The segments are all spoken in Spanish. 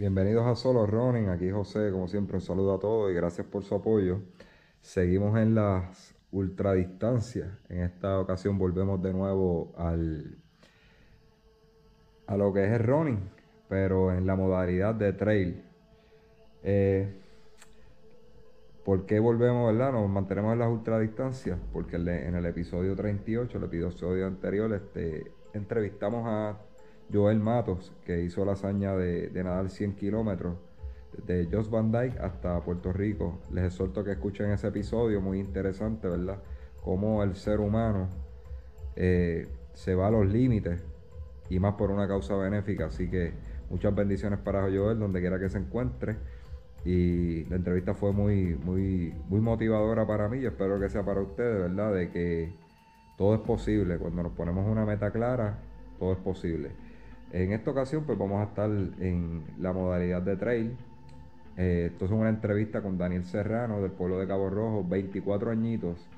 Bienvenidos a Solo Running, aquí José, como siempre, un saludo a todos y gracias por su apoyo. Seguimos en las ultradistancias, en esta ocasión volvemos de nuevo al, a lo que es el running, pero en la modalidad de trail. Eh, ¿Por qué volvemos, verdad? Nos mantenemos en las ultradistancias, porque en el episodio 38, el episodio anterior, este, entrevistamos a Joel Matos, que hizo la hazaña de, de nadar 100 kilómetros de Josh Van Dyke hasta Puerto Rico. Les exhorto que escuchen ese episodio, muy interesante, ¿verdad? Cómo el ser humano eh, se va a los límites y más por una causa benéfica. Así que muchas bendiciones para Joel, donde quiera que se encuentre. Y la entrevista fue muy, muy, muy motivadora para mí y espero que sea para ustedes, ¿verdad? De que todo es posible. Cuando nos ponemos una meta clara, todo es posible. En esta ocasión, pues vamos a estar en la modalidad de trail. Eh, esto es una entrevista con Daniel Serrano del pueblo de Cabo Rojo, 24 añitos.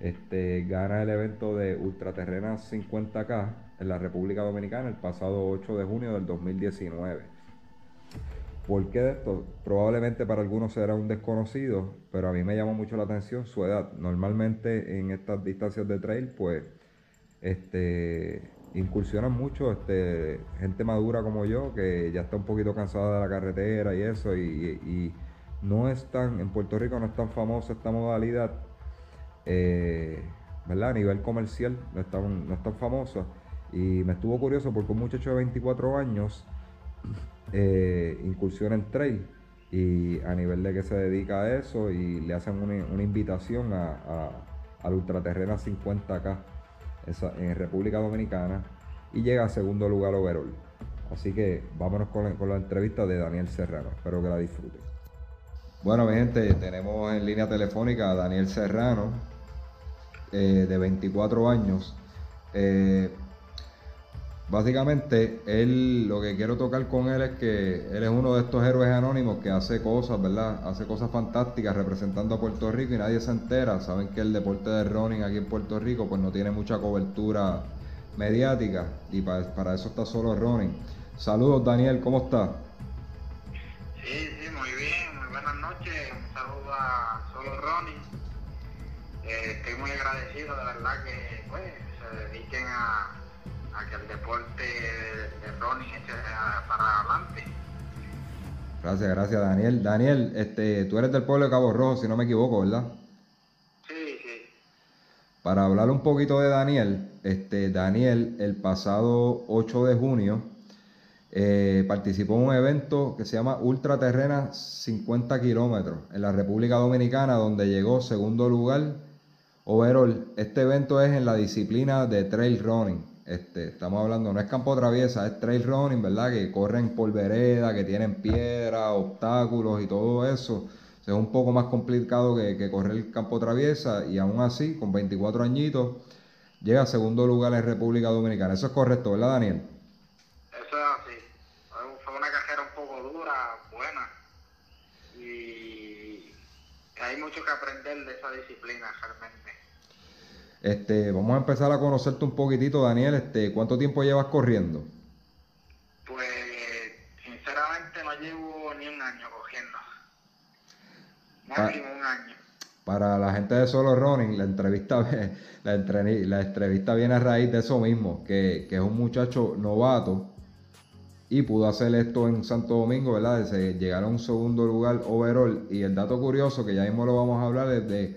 Este, gana el evento de Ultraterrena 50K en la República Dominicana el pasado 8 de junio del 2019. ¿Por qué de esto? Probablemente para algunos será un desconocido, pero a mí me llamó mucho la atención su edad. Normalmente en estas distancias de trail, pues, este, incursionan mucho este, gente madura como yo, que ya está un poquito cansada de la carretera y eso, y, no es tan, en Puerto Rico no es tan famosa esta modalidad, eh, ¿verdad? A nivel comercial no es tan, no es tan famosa. Y me estuvo curioso porque un muchacho de 24 años eh, incursiona en trail y a nivel de que se dedica a eso y le hacen una, invitación a, a, al Ultraterrena 50K esa- en República Dominicana y llega a segundo lugar overall. Así que vámonos con la, con la entrevista de Daniel Serrano. Espero que la disfruten. Bueno, mi gente, tenemos en línea telefónica a Daniel Serrano, eh, de 24 años. Eh, Básicamente, él, lo que quiero tocar con él es que él es uno de estos héroes anónimos que hace cosas, ¿verdad? Hace cosas fantásticas representando a Puerto Rico y nadie se entera. Saben que el deporte de running aquí en Puerto Rico pues no tiene mucha cobertura mediática y pa- para, eso está solo running. Saludos Daniel, ¿cómo estás? Sí, sí, muy bien, muy buenas noches. Un saludo a Solo Ronnie. Eh, estoy muy agradecido, de verdad, que pues, se dediquen a, a que el deporte de, Ronnie eche para adelante. Gracias, gracias Daniel. Daniel, este, tú eres del pueblo de Cabo Rojo, si no me equivoco, ¿verdad? Sí, sí. Para hablar un poquito de Daniel, este, Daniel el pasado 8 de junio eh, participó en un evento que se llama Ultra Terrena 50 kilómetros en la República Dominicana, donde llegó segundo lugar overall. Este evento es en la disciplina de trail running. Este, estamos hablando, no es campo traviesa, es trail running, ¿verdad? Que corren por vereda, que tienen piedras, obstáculos y todo eso. Es un poco más complicado que, que correr el campo traviesa y aún así, con 24 añitos, llega a segundo lugar en República Dominicana. Eso es correcto, ¿verdad, Daniel? Eso es así. Fue una carrera un poco dura, buena. Y hay mucho que aprender de esa disciplina realmente. Este, vamos a empezar a conocerte un poquitito, Daniel. Este, ¿cuánto tiempo llevas corriendo? Pues sinceramente no llevo ni un año cogiendo. Máximo un año. Para la gente de Solo Running, la entrevista, la, entrevista viene a raíz de eso mismo, que, que es un muchacho novato y pudo hacer esto en Santo Domingo, ¿verdad? Se- llegar a un segundo lugar overall. Y el dato curioso, que ya mismo lo vamos a hablar, es de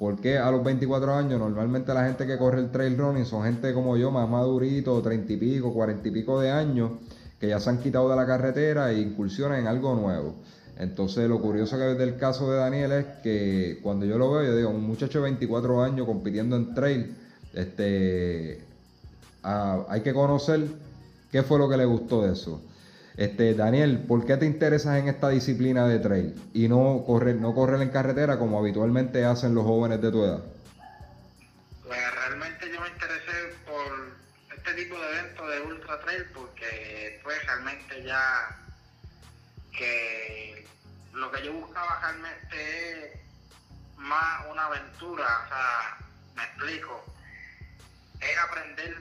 por qué a los 24 años normalmente la gente que corre el trail running son gente como yo, más madurito, 30 y pico, 40 y pico de años, que ya se han quitado de la carretera e incursionan en algo nuevo. Entonces, lo curioso que del caso de Daniel es que cuando yo lo veo, yo digo, un muchacho de 24 años compitiendo en trail, este, ah, hay que conocer qué fue lo que le gustó de eso. Este, Daniel, ¿por qué te interesas en esta disciplina de trail y no correr, no correr en carretera como habitualmente hacen los jóvenes de tu edad? Pues realmente yo me interesé por este tipo de eventos de ultra trail porque pues realmente ya que lo que yo buscaba realmente es más una aventura, o sea, me explico, es aprender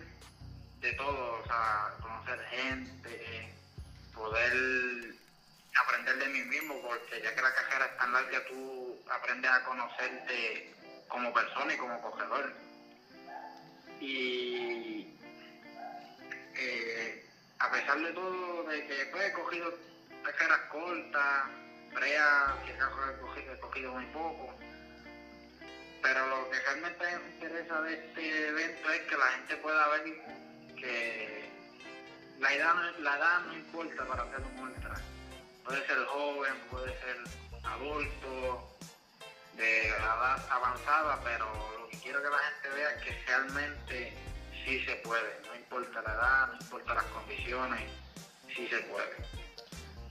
de todo, o sea, conocer gente, poder aprender de mí mismo, porque ya que la carrera es tan larga, tú aprendes a conocerte como persona y como cogedor. Y eh, a pesar de todo, de que pues, he cogido carreras cortas, brea, que he cogido, he cogido muy poco, pero lo que realmente me interesa de este evento es que la gente pueda ver que la edad, la edad no importa para hacer un ultra. Puede ser joven, puede ser adulto, de edad avanzada, pero lo que quiero que la gente vea es que realmente sí se puede. No importa la edad, no importa las condiciones, sí se puede.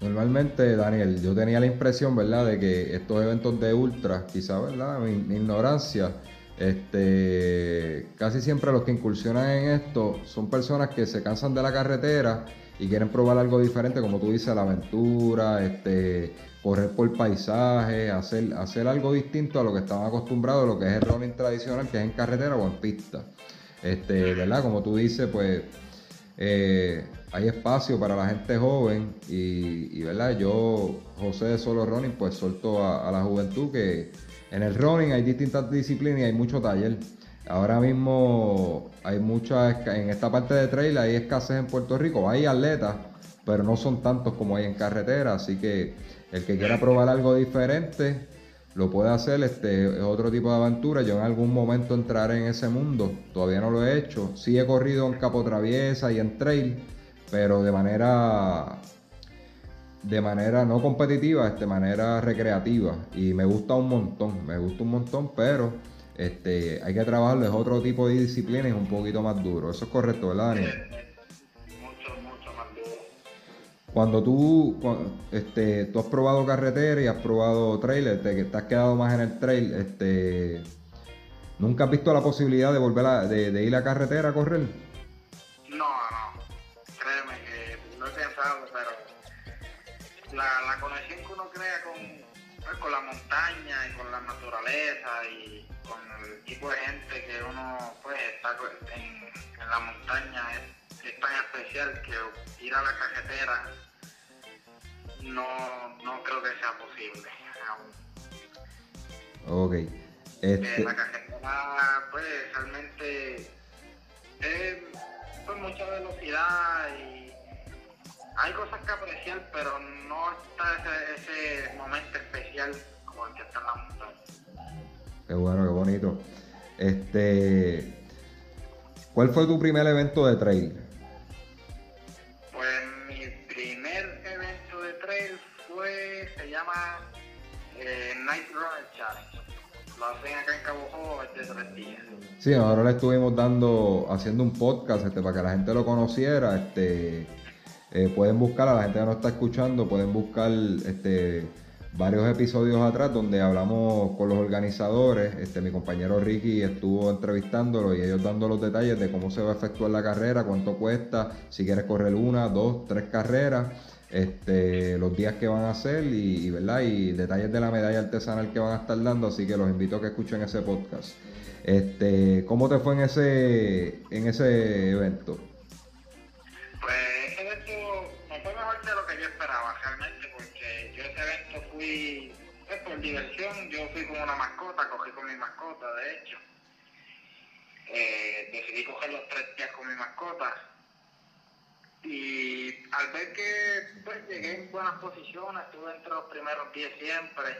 Normalmente, Daniel, yo tenía la impresión, ¿verdad?, de que estos eventos de ultra, quizá, ¿verdad?, mi ignorancia, este, casi siempre los que incursionan en esto son personas que se cansan de la carretera y quieren probar algo diferente, como tú dices, la aventura, este, correr por paisaje, hacer, hacer algo distinto a lo que estaban acostumbrados, lo que es el running tradicional, que es en carretera o en pista. Este, ¿verdad? Como tú dices, pues eh, hay espacio para la gente joven y, ¿verdad? Yo, José de Solo Running, pues suelto a la juventud que en el running hay distintas disciplinas y hay mucho taller. Ahora mismo hay mucha, esca- en esta parte de trail hay escasez en Puerto Rico, hay atletas, pero no son tantos como hay en carretera, así que el que quiera probar algo diferente lo puede hacer, este es otro tipo de aventura. Yo en algún momento entraré en ese mundo, todavía no lo he hecho. Sí he corrido en capo traviesa y en trail, pero de manera de manera no competitiva, de manera recreativa y me gusta un montón, me gusta un montón, pero este hay que trabajarlo, es otro tipo de disciplina y es un poquito más duro. Eso es correcto, ¿verdad, Daniel? Mucho, mucho más duro. Cuando tú, este, tú has probado carretera y has probado trailer, te, te has quedado más en el trail, este, ¿nunca has visto la posibilidad de volver a, de, de ir a carretera a correr? Montaña y con la naturaleza y con el tipo de gente que uno pues está en, en la montaña es, es tan especial que ir a la carretera no, no creo que sea posible aún. Ok. Eh, Este, la carretera pues realmente es pues, mucha velocidad y hay cosas que apreciar pero no está ese, ese momento especial qué bueno, qué bonito. Este, ¿cuál fue tu primer evento de trail? pues mi primer evento de trail fue se llama eh, Night Runner Challenge lo hacen acá en Cabo Jobo es de tres días Sí, nosotros le estuvimos dando, haciendo un podcast este, para que la gente lo conociera. Este, eh, pueden buscar, a la gente que nos está escuchando, pueden buscar este, varios episodios atrás donde hablamos con los organizadores. Este, mi compañero Ricky estuvo entrevistándolo y ellos dando los detalles de cómo se va a efectuar la carrera, cuánto cuesta, si quieres correr una, dos, tres carreras. Este, los días que van a hacer y, ¿verdad? y detalles de la medalla artesanal que van a estar dando, así que los invito a que escuchen ese podcast. Este, ¿cómo te fue en ese en ese evento? Diversión, yo fui con una mascota, cogí con mi mascota de hecho. Eh, decidí coger los tres días con mi mascota. Y al ver que pues llegué en buenas posiciones, estuve entre los primeros 10 siempre.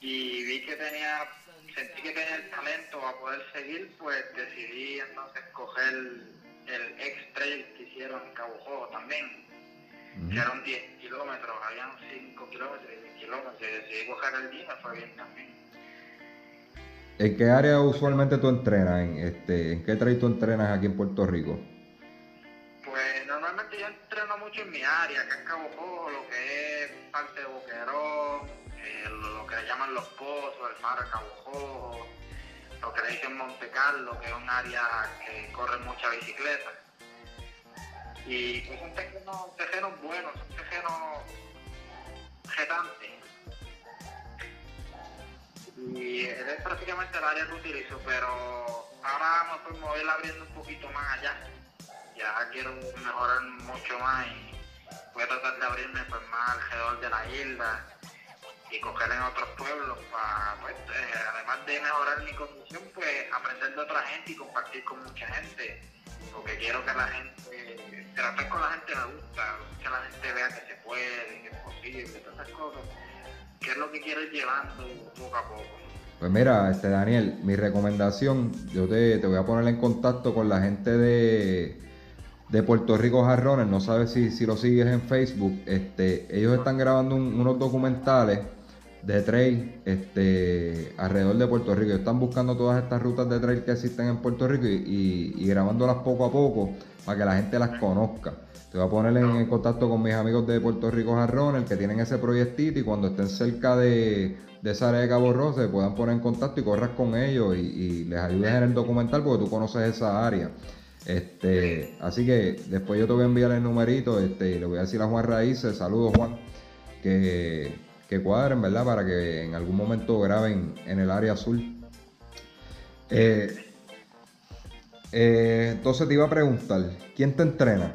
Y vi que tenía, sentí que tenía el talento a poder seguir, pues decidí entonces coger el ex trail que hicieron en Cabo Jobo también, que eran 10 kilómetros, habían 5 kilómetros y 10 kilómetros, y decidí coger el día, fue bien también. ¿En qué área usualmente tú entrenas? ¿En, este, ¿En qué trail tú entrenas aquí en Puerto Rico? Pues normalmente yo entreno mucho en mi área, acá en Cabo Cojo, lo que es parte de Boquerón, eh, lo, que llaman los pozos, el faro de Cabo Cojo, lo que le dicen Monte Carlo, que es un área que corre mucha bicicleta. Y pues son terrenos, terrenos buenos, son terrenos retantes. Y es prácticamente el área que utilizo, pero ahora me puedo mover abriendo un poquito más allá. Ya quiero mejorar mucho más y voy a tratar de abrirme pues, más alrededor de la isla y coger en otros pueblos para, pues, eh, además de mejorar mi condición, pues aprender de otra gente y compartir con mucha gente, porque quiero que la gente, tratar con la gente me gusta, que la gente vea que se puede, que es posible, todas esas cosas, que es lo que quiero ir llevando poco a poco. Pues mira, este Daniel, mi recomendación, yo te, te voy a poner en contacto con la gente de, de Puerto Rico Jarrones, no sabes si, si lo sigues en Facebook, este, ellos están grabando unos documentales de trail este, alrededor de Puerto Rico. Están buscando todas estas rutas de trail que existen en Puerto Rico y, y, grabándolas poco a poco para que la gente las conozca. Te voy a poner en, contacto con mis amigos de Puerto Rico Jarrones que tienen ese proyectito y cuando estén cerca de, de esa área de Cabo Rojo se puedan poner en contacto y corras con ellos y, y les ayudes en el documental porque tú conoces esa área. Este, así que después yo te voy a enviar el numerito este, y le voy a decir a Juan Raíces, saludos Juan, que, que cuadren, ¿verdad? Para que en algún momento graben en el área azul. Eh, eh, entonces te iba a preguntar, ¿quién te entrena?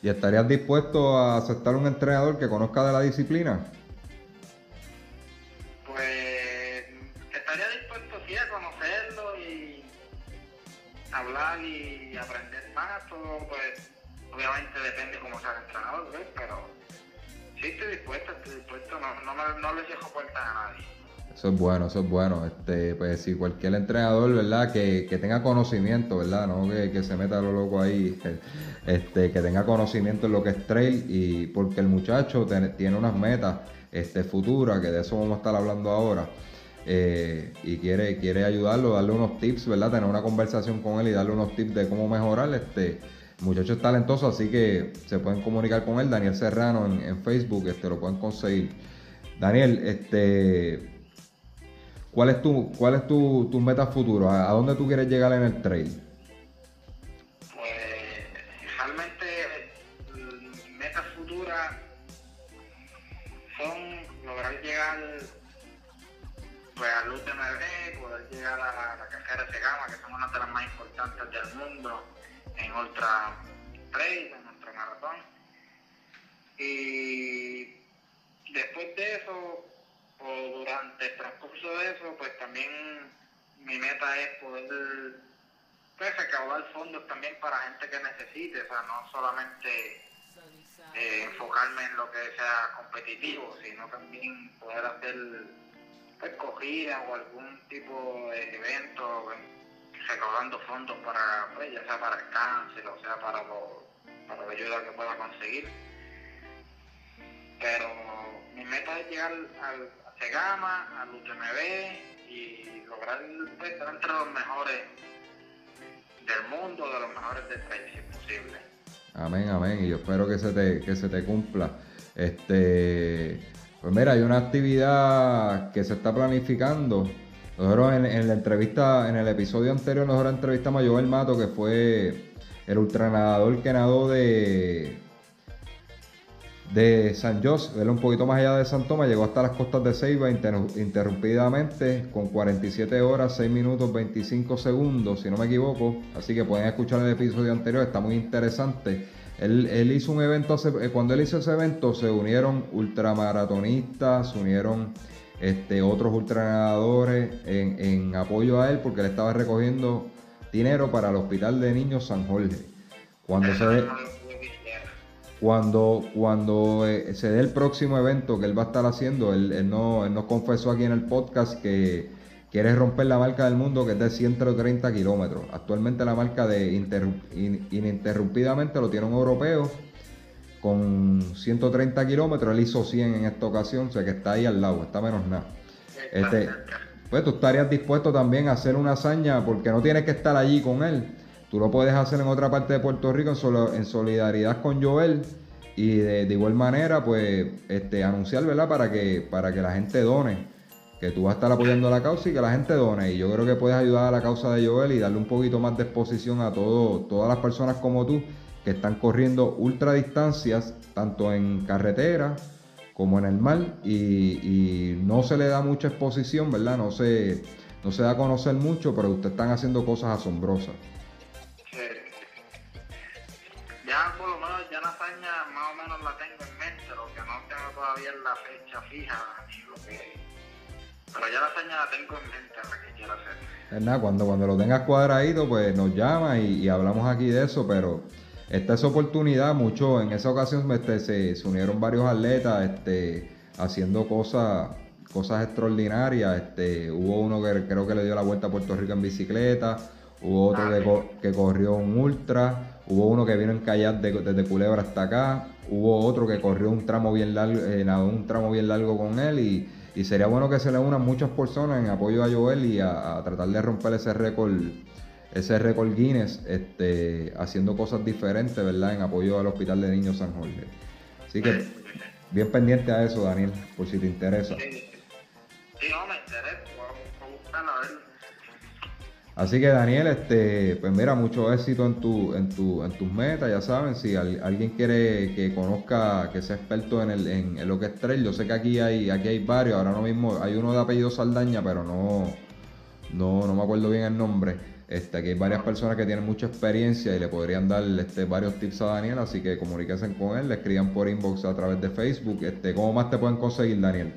¿Y estarías dispuesto a aceptar un entrenador que conozca de la disciplina? Pues estaría dispuesto sí a conocerlo y hablar y aprender más, todo pues obviamente depende cómo sea el entrenador, ¿ves? pero sí estoy dispuesto, estoy dispuesto, no, no, me, no le cierro puertas a nadie. Eso es bueno, eso es bueno. Este, pues si cualquier entrenador, ¿verdad? Que, que tenga conocimiento, ¿verdad? No que, que, se meta lo loco ahí, este, que tenga conocimiento en lo que es trail y porque el muchacho tiene, unas metas este, futuras, que de eso vamos a estar hablando ahora. Eh, y quiere, quiere ayudarlo, darle unos tips, ¿verdad? Tener una conversación con él y darle unos tips de cómo mejorar. Este, muchacho es talentoso, así que se pueden comunicar con él, Daniel Serrano en, en Facebook, este, lo pueden conseguir. Daniel, este, ¿Cuál es tu, cuál es tu, tu meta futuro? ¿A, dónde tú quieres llegar en el trail? Pues realmente metas futuras son lograr llegar pues al UTMB, poder llegar a la, carrera de Segama, que son una de las más importantes del mundo en ultra trail, en ultra maratón. Y después de eso o durante el transcurso de eso, pues también mi meta es poder pues, recaudar fondos también para gente que necesite, o sea, no solamente eh, enfocarme en lo que sea competitivo, sino también poder hacer pues, o algún tipo de evento recaudando fondos para, pues, ya sea para el cáncer, o sea, para, lo, para la ayuda que pueda conseguir. Pero mi meta es llegar al, Segama, al UTMB y lograr estar entre los mejores del mundo, de los mejores del país, posible. Amén, amén. Y yo espero que se te, que se te cumpla. Este, pues mira, hay una actividad que se está planificando. Nosotros en, en la entrevista, en el episodio anterior, nosotros entrevistamos a Joel Mato, que fue el ultranadador que nadó de, de San José, un poquito más allá de San Tomás, llegó hasta las costas de Ceiba interrumpidamente con 47 horas, 6 minutos, 25 segundos, si no me equivoco. Así que pueden escuchar el episodio anterior, está muy interesante. Él, hizo un evento, eh, cuando él hizo ese evento se unieron ultramaratonistas, se unieron este, otros ultranadadores en, en apoyo a él porque él estaba recogiendo dinero para el Hospital de Niños San Jorge. Cuando se, cuando, cuando eh, se dé el próximo evento que él va a estar haciendo, él, no, él nos confesó aquí en el podcast que quiere romper la marca del mundo que es de 130 kilómetros. Actualmente la marca de ininterrumpidamente lo tiene un europeo con 130 kilómetros. Él hizo 100 en esta ocasión, o sea que está ahí al lado, está menos nada. Este, pues tú estarías dispuesto también a hacer una hazaña porque no tienes que estar allí con él. Tú lo puedes hacer en otra parte de Puerto Rico en, en solidaridad con Joel y de, igual manera pues este, anunciar, ¿verdad? Para que, para que la gente done que tú vas a estar apoyando la causa y que la gente done. Y yo creo que puedes ayudar a la causa de Joel y darle un poquito más de exposición a todo, todas las personas como tú que están corriendo ultra distancias, tanto en carretera como en el mar, y, no se le da mucha exposición, ¿verdad? No se, no se da a conocer mucho, pero ustedes están haciendo cosas asombrosas. Ya por lo menos, ya la hazaña más o menos la tengo en mente, lo que no tengo todavía es la fecha fija, lo que pero ya la hazaña la tengo en mente, la que quiero hacer. nada, cuando, cuando lo tengas cuadradito, pues nos llama y, hablamos aquí de eso, pero esta es oportunidad, mucho, en esa ocasión este, se, unieron varios atletas este, haciendo cosas cosas extraordinarias. Este, hubo uno que creo que le dio la vuelta a Puerto Rico en bicicleta, hubo otro que, que, corrió un ultra, hubo uno que vino en kayak desde Culebra hasta acá, hubo otro que corrió un tramo bien largo, eh, un tramo bien largo con él y sería bueno que se le unan muchas personas en apoyo a Joel y a, tratar de romper ese récord ese récord Guinness este, haciendo cosas diferentes, ¿verdad? En apoyo al Hospital de Niños San Jorge. Así que bien pendiente a eso, Daniel, por si te interesa. Sí, no, me interesa. Así que Daniel, este, pues mira, mucho éxito en tu, en tu, en tus metas, ya saben, si alguien quiere que conozca, que sea experto en, el, en, lo que es trail, yo sé que aquí hay, aquí hay varios, ahora mismo hay uno de apellido Saldaña, pero no, no, no me acuerdo bien el nombre. Este, aquí hay varias personas que tienen mucha experiencia y le podrían dar este, varios tips a Daniel, así que comuníquense con él, le escriban por inbox a través de Facebook. Este, ¿Cómo más te pueden conseguir, Daniel?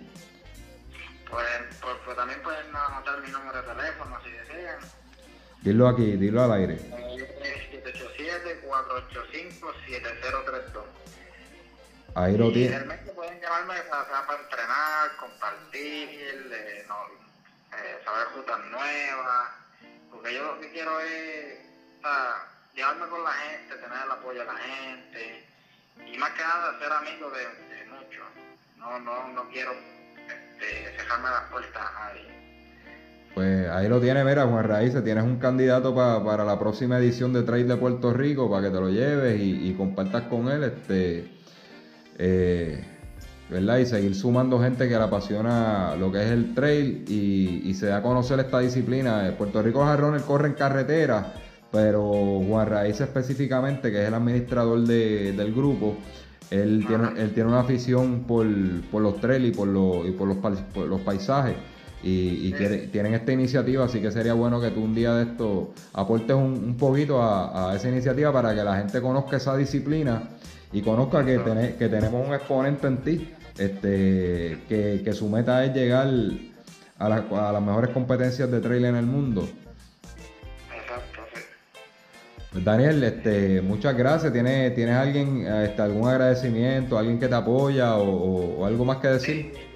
Dilo aquí, dilo al aire. 787-485-7032. Ahí lo tiene. Realmente pueden llamarme para, para entrenar, compartir, eh, no, eh, saber rutas nuevas. Porque yo lo que quiero es o sea, llevarme con la gente, tener el apoyo de la gente. Y más que nada ser amigo de, de muchos. No, no, no quiero este, cerrarme las puertas a nadie. Pues ahí lo tiene, mira, Juan Raíces, tienes un candidato para la próxima edición de Trail de Puerto Rico para que te lo lleves y, compartas con él, este, eh, ¿verdad? Y seguir sumando gente que le apasiona lo que es el trail y, se da a conocer esta disciplina. Puerto Rico Jarrones corre en carretera, pero Juan Raíces específicamente, que es el administrador del grupo, él tiene, él tiene una afición por, los trails y por, los, y por los paisajes y, tienen esta iniciativa, así que sería bueno que tú un día de esto aportes un, poquito a, esa iniciativa para que la gente conozca esa disciplina y conozca que, que tenemos un exponente en ti, este, que, su meta es llegar a, a, las mejores competencias de trail en el mundo. Pues Daniel, este, muchas gracias. ¿Tienes, ¿tienes alguien, este, algún agradecimiento, alguien que te apoya o, algo más que decir?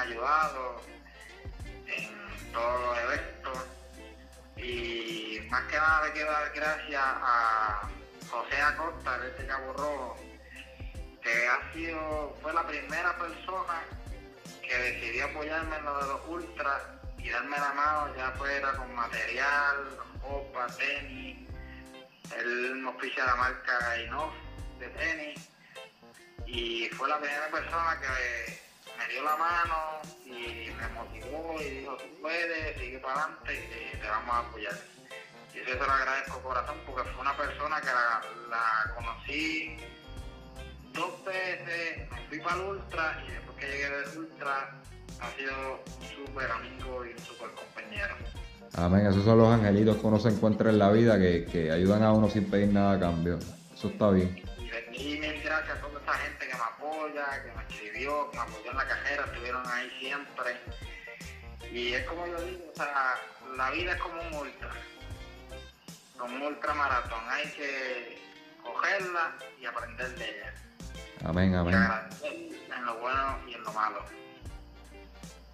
Ayudado en todos los eventos. Y más que nada le quiero dar gracias a José Acosta de este Cabo Rojo, que ha sido, fue la primera persona que decidió apoyarme en lo de los ultras y darme la mano ya fuera con material, ropa, tenis. Él nos pisa la marca Inoff de tenis y fue la primera persona que me dio la mano y me motivó y dijo, tú puedes, sigue para adelante y te, vamos a apoyar. Y eso se lo agradezco corazón porque fue una persona que la, conocí dos veces, me fui para el Ultra y después que llegué del Ultra ha sido un súper amigo y un súper compañero. Amén, esos son los angelitos que uno se encuentra en la vida que, que ayudan a uno sin pedir nada a cambio. Eso está bien. Y mil gracias me apoya, que me escribió, que me apoyó en la cajera, estuvieron ahí siempre. Y es como yo digo, o sea, la vida es como un ultra, como un ultramaratón. Hay que cogerla y aprender de ella. Amén, amén. en lo bueno y en lo malo.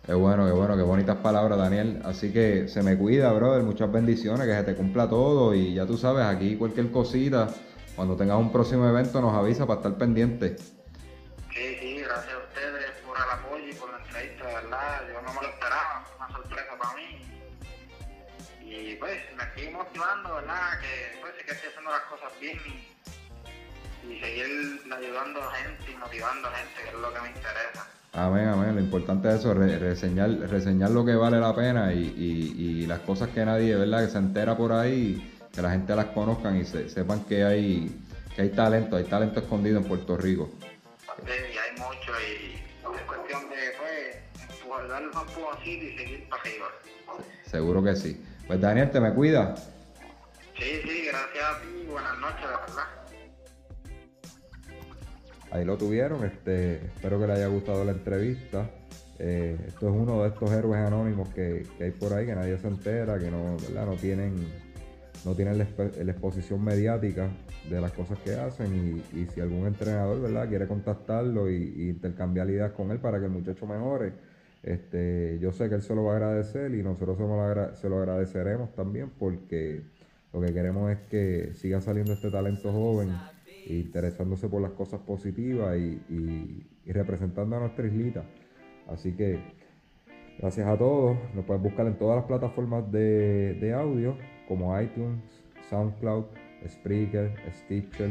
Qué bueno, qué bueno, qué bonitas palabras, Daniel. Así que se me cuida, brother. Muchas bendiciones, que se te cumpla todo. Y ya tú sabes, aquí cualquier cosita, cuando tengas un próximo evento, nos avisa para estar pendiente. Sí, sí, gracias a ustedes por el apoyo y por la entrevista, verdad. Yo no me lo esperaba, fue una sorpresa para mí. Y pues me estoy motivando, ¿verdad? Que pues que estoy haciendo las cosas bien y, y seguir ayudando a gente y motivando a gente, que es lo que me interesa. Amén, amén. Lo importante es eso, re- reseñar, reseñar lo que vale la pena y, y- y las cosas que nadie, ¿verdad? Que se entera por ahí, que la gente las conozcan y se- sepan que hay, que hay talento, hay talento escondido en Puerto Rico. Sí, y seguir para arriba. Seguro que sí. Pues Daniel, te me cuida. Sí, sí, gracias a ti y buenas noches, de verdad. Ahí lo tuvieron, este, espero que les haya gustado la entrevista. Eh, esto es uno de estos héroes anónimos que, que hay por ahí, que nadie se entera, que no, ¿verdad? no tienen, no tienen la, expo- la exposición mediática de las cosas que hacen y, y si algún entrenador ¿verdad? quiere contactarlo y, y intercambiar ideas con él para que el muchacho mejore, este, yo sé que él se lo va a agradecer y nosotros se lo, agra- se lo agradeceremos también porque lo que queremos es que siga saliendo este talento joven interesándose por las cosas positivas y, y- y representando a nuestra islita. Así que gracias a todos. Nos pueden buscar en todas las plataformas de, de audio como iTunes, SoundCloud, Spreaker, Stitcher,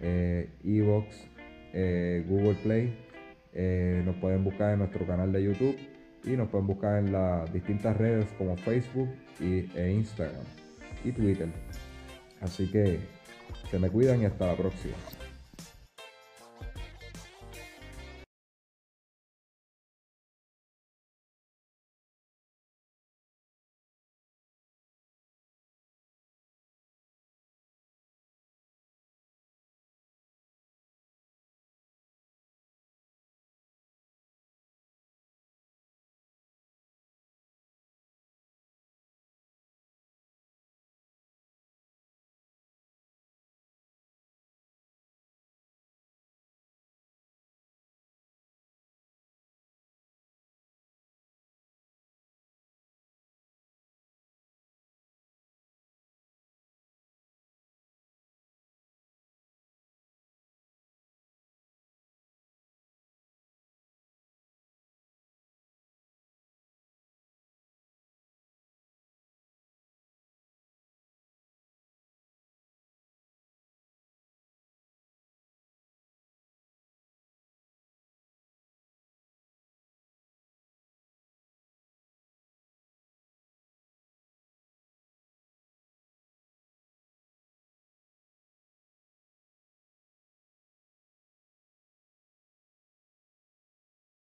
eh, Evox, eh, Google Play. Eh, nos pueden buscar en nuestro canal de YouTube y nos pueden buscar en las distintas redes como Facebook y, e Instagram y Twitter. Así que se me cuidan y hasta la próxima.